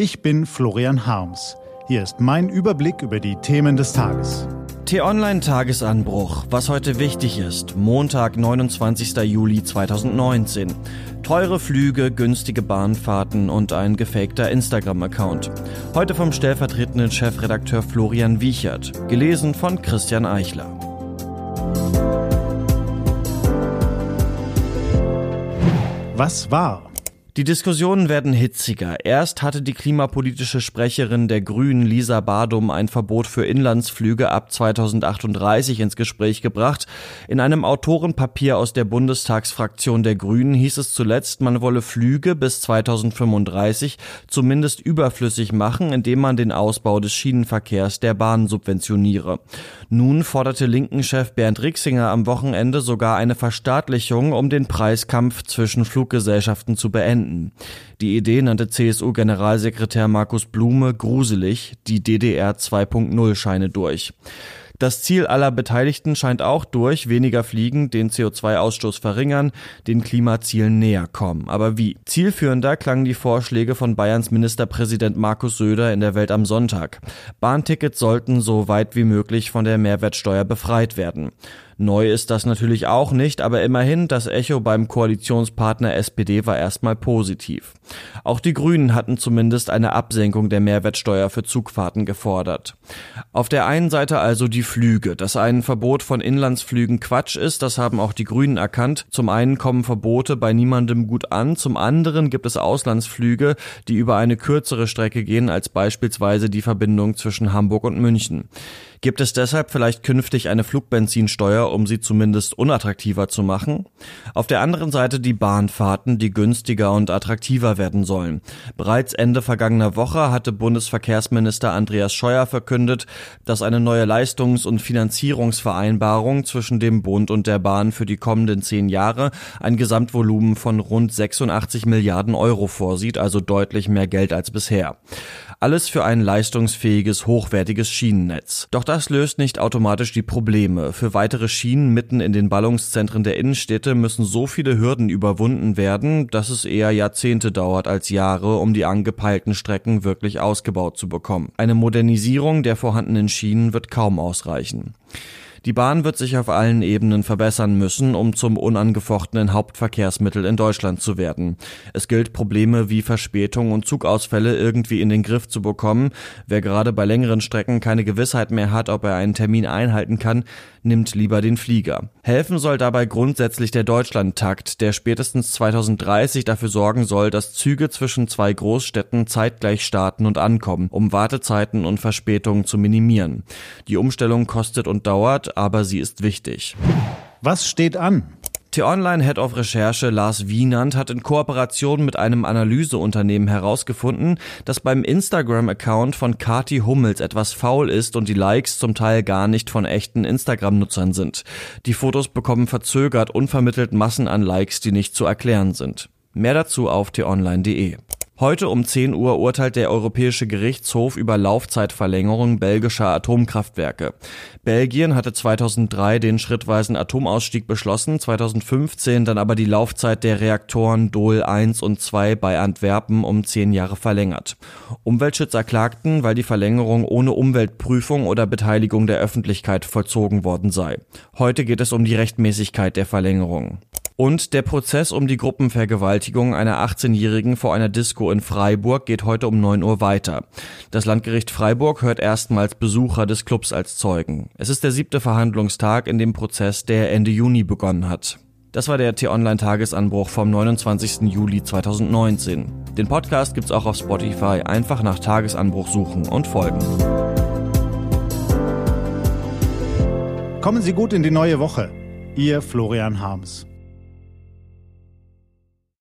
Ich bin Florian Harms. Hier ist mein Überblick über die Themen des Tages. T-Online Tagesanbruch. Was heute wichtig ist. Montag, 29. Juli 2019. Teure Flüge, günstige Bahnfahrten und ein gefakter Instagram-Account. Heute vom stellvertretenden Chefredakteur Florian Wiechert. Gelesen von Christian Eichler. Was war? Die Diskussionen werden hitziger. Erst hatte die klimapolitische Sprecherin der Grünen Lisa Badum ein Verbot für Inlandsflüge ab 2038 ins Gespräch gebracht. In einem Autorenpapier aus der Bundestagsfraktion der Grünen hieß es zuletzt, man wolle Flüge bis 2035 zumindest überflüssig machen, indem man den Ausbau des Schienenverkehrs der Bahn subventioniere. Nun forderte Linken-Chef Bernd Rixinger am Wochenende sogar eine Verstaatlichung, um den Preiskampf zwischen Fluggesellschaften zu beenden. Die Idee nannte CSU-Generalsekretär Markus Blume gruselig, die DDR 2.0 scheine durch. Das Ziel aller Beteiligten scheint auch durch weniger Fliegen den CO2-Ausstoß verringern, den Klimazielen näher kommen. Aber wie? Zielführender klangen die Vorschläge von Bayerns Ministerpräsident Markus Söder in der Welt am Sonntag. Bahntickets sollten so weit wie möglich von der Mehrwertsteuer befreit werden. Neu ist das natürlich auch nicht, aber immerhin das Echo beim Koalitionspartner SPD war erstmal positiv. Auch die Grünen hatten zumindest eine Absenkung der Mehrwertsteuer für Zugfahrten gefordert. Auf der einen Seite also die Flüge. Dass ein Verbot von Inlandsflügen Quatsch ist, das haben auch die Grünen erkannt. Zum einen kommen Verbote bei niemandem gut an, zum anderen gibt es Auslandsflüge, die über eine kürzere Strecke gehen als beispielsweise die Verbindung zwischen Hamburg und München. Gibt es deshalb vielleicht künftig eine Flugbenzinsteuer, um sie zumindest unattraktiver zu machen? Auf der anderen Seite die Bahnfahrten, die günstiger und attraktiver werden sollen. Bereits Ende vergangener Woche hatte Bundesverkehrsminister Andreas Scheuer verkündet, dass eine neue Leistungs- und Finanzierungsvereinbarung zwischen dem Bund und der Bahn für die kommenden zehn Jahre ein Gesamtvolumen von rund 86 Milliarden Euro vorsieht, also deutlich mehr Geld als bisher. Alles für ein leistungsfähiges, hochwertiges Schienennetz. Doch das löst nicht automatisch die Probleme. Für weitere Schienen mitten in den Ballungszentren der Innenstädte müssen so viele Hürden überwunden werden, dass es eher Jahrzehnte dauert als Jahre, um die angepeilten Strecken wirklich ausgebaut zu bekommen. Eine Modernisierung der vorhandenen Schienen wird kaum ausreichen. Die Bahn wird sich auf allen Ebenen verbessern müssen, um zum unangefochtenen Hauptverkehrsmittel in Deutschland zu werden. Es gilt, Probleme wie Verspätung und Zugausfälle irgendwie in den Griff zu bekommen. Wer gerade bei längeren Strecken keine Gewissheit mehr hat, ob er einen Termin einhalten kann, nimmt lieber den Flieger. Helfen soll dabei grundsätzlich der Deutschlandtakt, der spätestens 2030 dafür sorgen soll, dass Züge zwischen zwei Großstädten zeitgleich starten und ankommen, um Wartezeiten und Verspätungen zu minimieren. Die Umstellung kostet und dauert, aber sie ist wichtig. Was steht an? T-Online Head of Recherche Lars Wienand hat in Kooperation mit einem Analyseunternehmen herausgefunden, dass beim Instagram-Account von Kati Hummels etwas faul ist und die Likes zum Teil gar nicht von echten Instagram-Nutzern sind. Die Fotos bekommen verzögert unvermittelt Massen an Likes, die nicht zu erklären sind. Mehr dazu auf t-online.de. Heute um 10 Uhr urteilt der Europäische Gerichtshof über Laufzeitverlängerung belgischer Atomkraftwerke. Belgien hatte 2003 den schrittweisen Atomausstieg beschlossen, 2015 dann aber die Laufzeit der Reaktoren Dohl 1 und 2 bei Antwerpen um 10 Jahre verlängert. Umweltschützer klagten, weil die Verlängerung ohne Umweltprüfung oder Beteiligung der Öffentlichkeit vollzogen worden sei. Heute geht es um die Rechtmäßigkeit der Verlängerung. Und der Prozess um die Gruppenvergewaltigung einer 18-Jährigen vor einer Disco in Freiburg geht heute um 9 Uhr weiter. Das Landgericht Freiburg hört erstmals Besucher des Clubs als Zeugen. Es ist der siebte Verhandlungstag in dem Prozess, der Ende Juni begonnen hat. Das war der T-Online-Tagesanbruch vom 29. Juli 2019. Den Podcast gibt's auch auf Spotify. Einfach nach Tagesanbruch suchen und folgen. Kommen Sie gut in die neue Woche. Ihr Florian Harms.